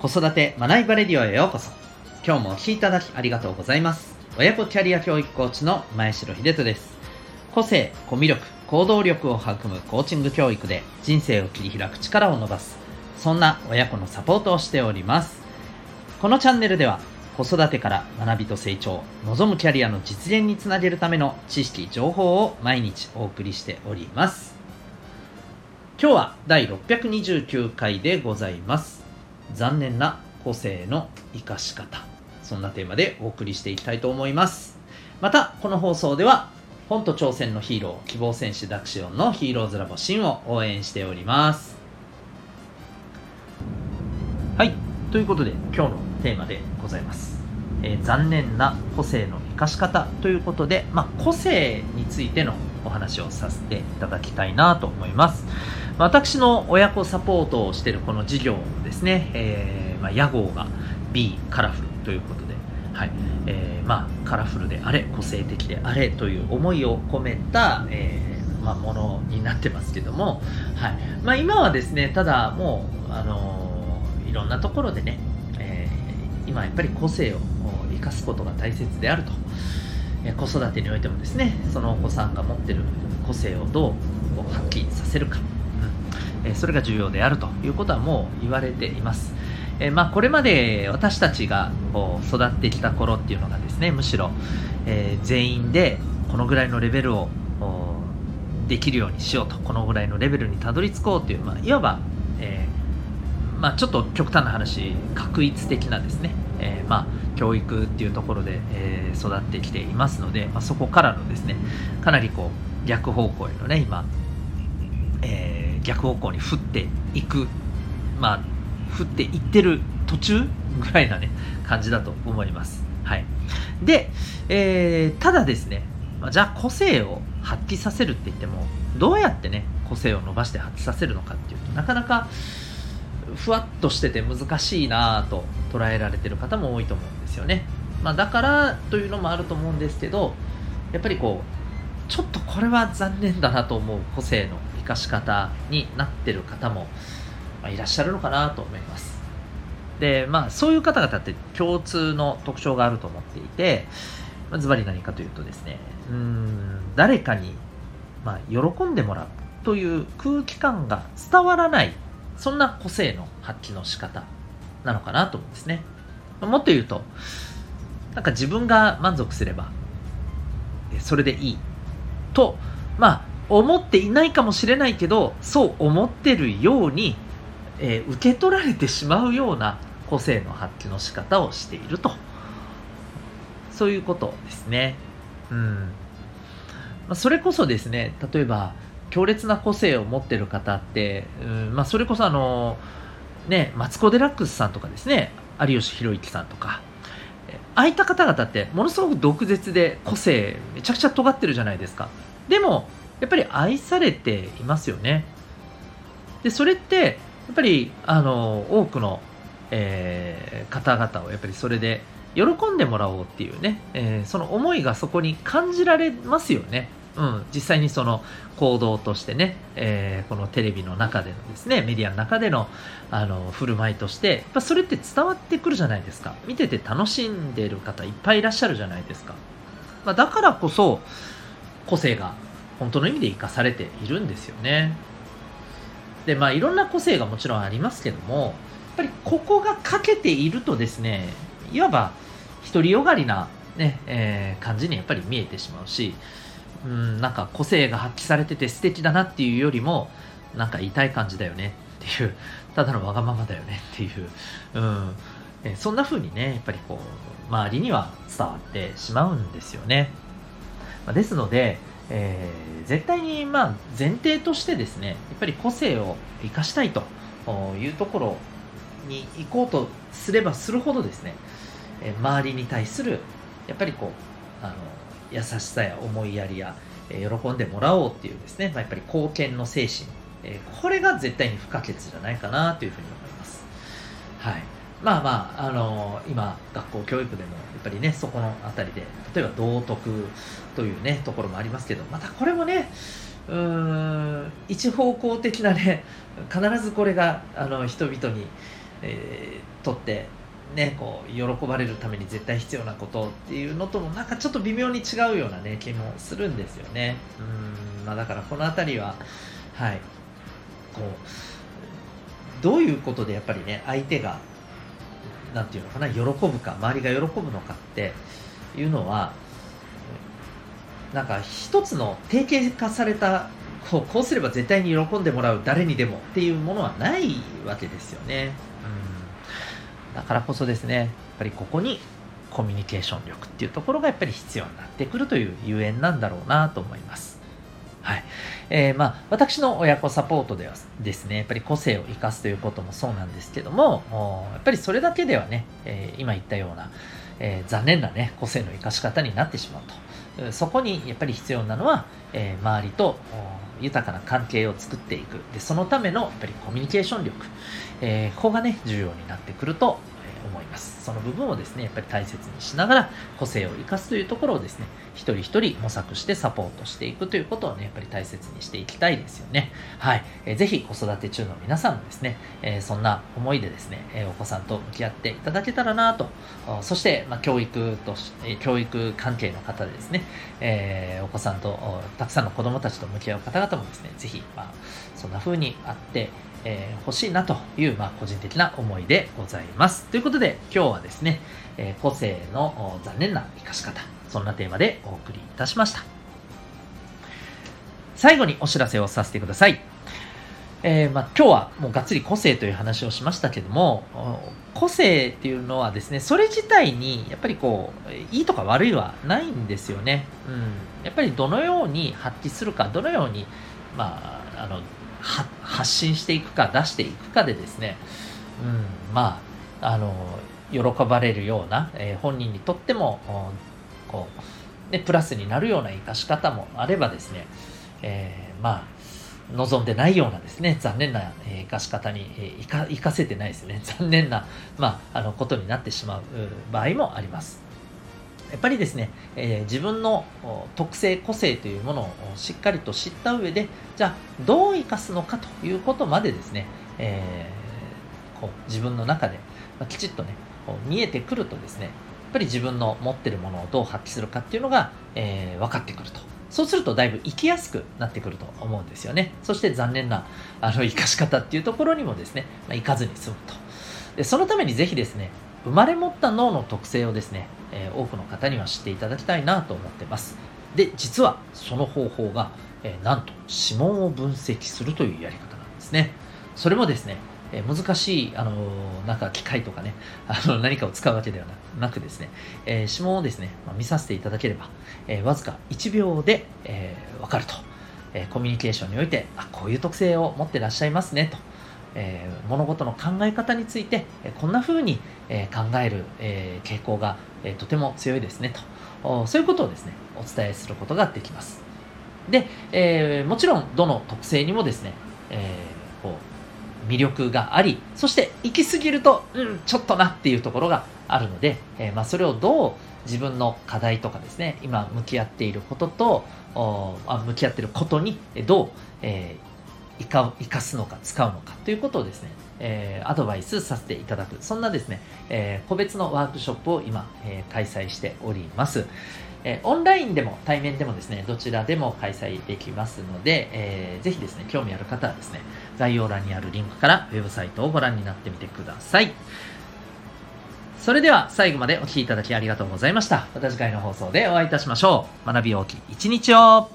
子育て学びバレディオへようこそ。今日もお聴きいただきありがとうございます。親子キャリア教育コーチの前城秀人です。個性コミュ力行動力を育むコーチング教育で人生を切り開く力を伸ばす。そんな親子のサポートをしております。このチャンネルでは子育てから学びと成長望むキャリアの実現につなげるための知識情報を毎日お送りしております。今日は第629回でございます。残念な個性の生かし方。そんなテーマでお送りしていきたいと思います。またこの放送では本と挑戦のヒーロー希望戦士ダクシオンのヒーローズラボシンを応援しております。はい。ということで今日のテーマでございます。えー、残念な個性の生かし方ということで、まあ、個性についてのお話をさせていただきたいなと思います。私の親子サポートをしているこの事業ですね、えー、まあ、屋号が B カラフルということで、はい。えー、まあ、カラフルであれ、個性的であれという思いを込めた、えー、まあ、ものになってますけども、はい。ま、今はですね、ただもう、あのいろんなところでね、え今やっぱり個性を生かすことが大切であると。え子育てにおいてもですねそのお子さんが持ってる個性をどう発揮させるか、それが重要であるということはもう言われています。えまあ、これまで私たちがこう育ってきた頃っていうのがですねむしろ、えー、全員でこのぐらいのレベルをできるようにしようとこのぐらいのレベルにたどり着こうという、まあ、いわば、えー、まあ、ちょっと極端な話確一的なですね、えー、まあ教育っていうところで、え、育ってきていますので、ま、そこからのですねかなりこう逆方向へのね今、えー、逆方向に振っていくまあ振っていってる途中ぐらいなね感じだと思います。はい、で、えー、ただですね、じゃあ個性を発揮させるって言ってもどうやってね個性を伸ばして発揮させるのかっていうとなかなかふわっとしてて難しいなと捉えられてる方も多いと思うんですよね。まあ、だからというのもあると思うんですけどやっぱりこうちょっとこれは残念だなと思う個性のかし方になってる方も、いらっしゃるのかなと思います。でまあそういう方々って共通の特徴があると思っていて、まあ、ズバリ何かというとですねうん誰かに、まあ、喜んでもらうという空気感が伝わらないそんな個性の発揮の仕方なのかなと思うんですね。もっと言うと、なんか自分が満足すれば、それでいいと、まあ、思っていないかもしれないけど、そう思ってるように、えー、受け取られてしまうような個性の発揮の仕方をしていると。そういうことですね。うん。ま、それこそですね、例えば、強烈な個性を持ってる方って、うんまあ、それこそあの、ね、マツコ・デラックスさんとかですね有吉弘行さんとかああいった方々ってものすごく毒舌で個性めちゃくちゃ尖ってるじゃないですかでもやっぱり愛されていますよねでそれってやっぱりあの多くの、えー、方々をやっぱりそれで喜んでもらおうっていうね、えー、その思いがそこに感じられますよねうん、実際にその行動としてね、えー、このテレビの中でのですね、メディアの中でのあの振る舞いとして、やっぱそれって伝わってくるじゃないですか。見てて楽しんでる方いっぱいいらっしゃるじゃないですか。まあ、だからこそ、個性が本当の意味で生かされているんですよね。で、まあいろんな個性がもちろんありますけども、やっぱりここが欠けているとですね、いわば独りよがりなね、えー、感じにやっぱり見えてしまうし、うん、なんか個性が発揮されてて素敵だなっていうよりも、なんか痛い感じだよねっていう、ただのわがままだよねっていう、うん、えそんな風にね、やっぱりこう、周りには伝わってしまうんですよね。まですので、えー、絶対にまあ前提としてですね、やっぱり個性を生かしたいというところに行こうとすればするほどですね、え周りに対するやっぱりこうあの優しさや思いやりや、えー、喜んでもらおうっていうですね、まあ、やっぱり貢献の精神、えー、これが絶対に不可欠じゃないかなというふうに思います。はい。まあまあ、あのー、今、学校教育でも、やっぱりね、そこのあたりで、例えば道徳というね、ところもありますけど、またこれもね、うん、一方向的なね、必ずこれが、あの、人々に、えー、とってねこう喜ばれるために絶対必要なことっていうのともなんかちょっと微妙に違うようなね気もするんですよね。うんまあだからこの辺りははいこうどういうことでやっぱりね相手がなんていうのかな喜ぶか周りが喜ぶのかっていうのはなんか一つの定型化されたこうこうすれば絶対に喜んでもらう誰にでもっていうものはないわけですよね。うんだからこそですねやっぱりここにコミュニケーション力っていうところがやっぱり必要になってくるというゆえんなんだろうなと思います。はいえー、まあ、私の親子サポートではですね、やっぱり個性を生かすということもそうなんですけども、やっぱりそれだけではね、えー、今言ったような、えー、残念なね、個性の生かし方になってしまうと。そこにやっぱり必要なのは、え周りと豊かな関係を作っていく。で、そのためのやっぱりコミュニケーション力、えここがね、重要になってくると思います。その部分をですね、やっぱり大切にしながら個性を生かすというところをですね、一人一人模索してサポートしていくということをね、やっぱり大切にしていきたいですよね。はい。えー、ぜひ子育て中の皆さんもですね、えー、そんな思いでですね、え、お子さんと向き合っていただけたらなと、そして、まあ、教育と、え、教育関係の方でですね、え、お子さんとたくさんの子供たちと向き合う方々もですね、ぜひ、まあ、そんな風にあって、えー、欲しいなという、まあ、個人的な思いでございます。ということで、今日はですね、えー、個性の残念な生かし方、そんなテーマでお送りいたしました。最後にお知らせをさせてください。えー、まあ、今日はもうがっつり個性という話をしましたけども、個性っていうのはですね、それ自体にやっぱりこう、いいとか悪いはないんですよね。うん。やっぱりどのように発揮するか、どのように、まあ、あの、発信していくか出していくかでですね、うん、まああの喜ばれるような、えー、本人にとってもこう、ね、プラスになるような生かし方もあればですね、えー、まあ望んでないようなですね残念な生かし方に生か生かせてないですね残念な、まあ、あのことになってしまう場合もあります。やっぱりですね、えー、自分の特性、個性というものをしっかりと知った上で、じゃあどう生かすのかということまでですね、えー、こう自分の中で、ま、きちっとね、こう見えてくるとですね、やっぱり自分の持ってるものをどう発揮するかっていうのが、えー、分かってくると。そうするとだいぶ生きやすくなってくると思うんですよね。そして残念なあの生かし方っていうところにもですね、まあ、行かずに済むと。でそのためにぜひですね、生まれ持った脳の特性をですね、えー、多くの方には知っていただきたいなと思ってます。で、実はその方法が、えー、なんと指紋を分析するというやり方なんですね。それもですね、えー、難しい、あのなんか機械とかね、あの何かを使うわけではなくですね、え指紋をですね、まあ、見させていただければ、えわずか1秒で、えー、わかると。えコミュニケーションにおいて、あ、こういう特性を持ってらっしゃいますね、と。えー、物事の考え方について、えこんな風に、え考える、え傾向が、えとても強いですねと。そういうことをですねお伝えすることができます。で、え、もちろんどの特性にもですね、え、こう魅力がありそして行き過ぎると、うん、ちょっとなっていうところがあるので、え、まあ、それをどう自分の課題とかですね今向き合っていることとあ向き合っていることにどう、えー、生か生かすのか使うのかということをですねえー、アドバイスさせていただく、そんなですね、えー、個別のワークショップを今、えー、開催しております。えオンラインでも対面でもですね、どちらでも開催できますので、えー、ぜひですね、興味ある方はですね、概要欄にあるリンクからウェブサイトをご覧になってみてください。それでは最後までお聴きいただきありがとうございました。また次回の放送でお会いいたしましょう。学び大きい一日を